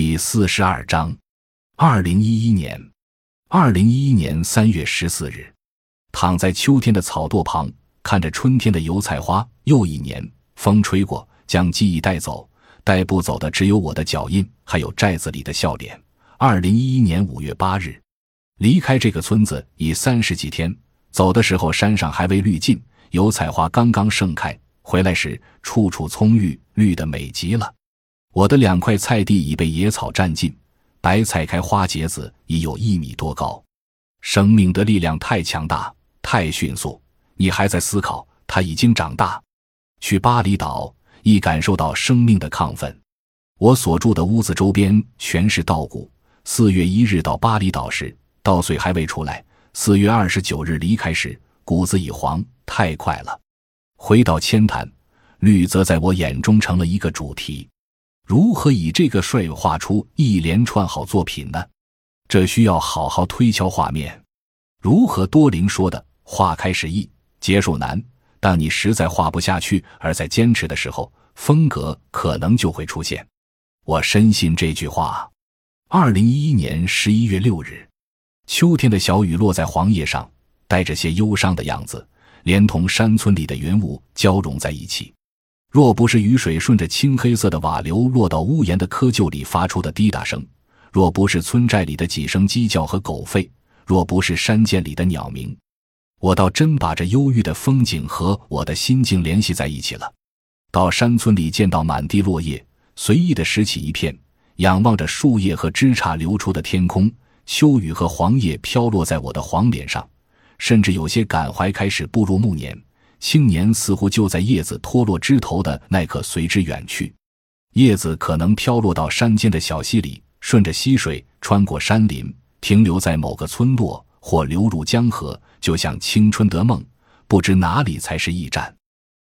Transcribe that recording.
第四十二章，二零一一年，二零一一年三月十四日，躺在秋天的草垛旁，看着春天的油菜花。又一年，风吹过，将记忆带走，带不走的只有我的脚印，还有寨子里的笑脸。二零一一年五月八日，离开这个村子已三十几天，走的时候山上还未绿尽，油菜花刚刚盛开；回来时，处处葱郁，绿得美极了。我的两块菜地已被野草占尽，白菜开花结子已有一米多高。生命的力量太强大，太迅速。你还在思考，它已经长大。去巴厘岛，亦感受到生命的亢奋。我所住的屋子周边全是稻谷。四月一日到巴厘岛时，稻穗还未出来；四月二十九日离开时，谷子已黄。太快了。回到千潭，绿则在我眼中成了一个主题。如何以这个帅画出一连串好作品呢？这需要好好推敲画面。如何多林说的“画开始易，结束难”，当你实在画不下去而在坚持的时候，风格可能就会出现。我深信这句话。二零一一年十一月六日，秋天的小雨落在黄叶上，带着些忧伤的样子，连同山村里的云雾交融在一起。若不是雨水顺着青黑色的瓦流落到屋檐的窠臼里发出的滴答声，若不是村寨里的几声鸡叫和狗吠，若不是山涧里的鸟鸣，我倒真把这忧郁的风景和我的心境联系在一起了。到山村里见到满地落叶，随意的拾起一片，仰望着树叶和枝杈流出的天空，秋雨和黄叶飘落在我的黄脸上，甚至有些感怀，开始步入暮年。青年似乎就在叶子脱落枝头的那刻随之远去，叶子可能飘落到山间的小溪里，顺着溪水穿过山林，停留在某个村落，或流入江河，就像青春的梦。不知哪里才是驿站。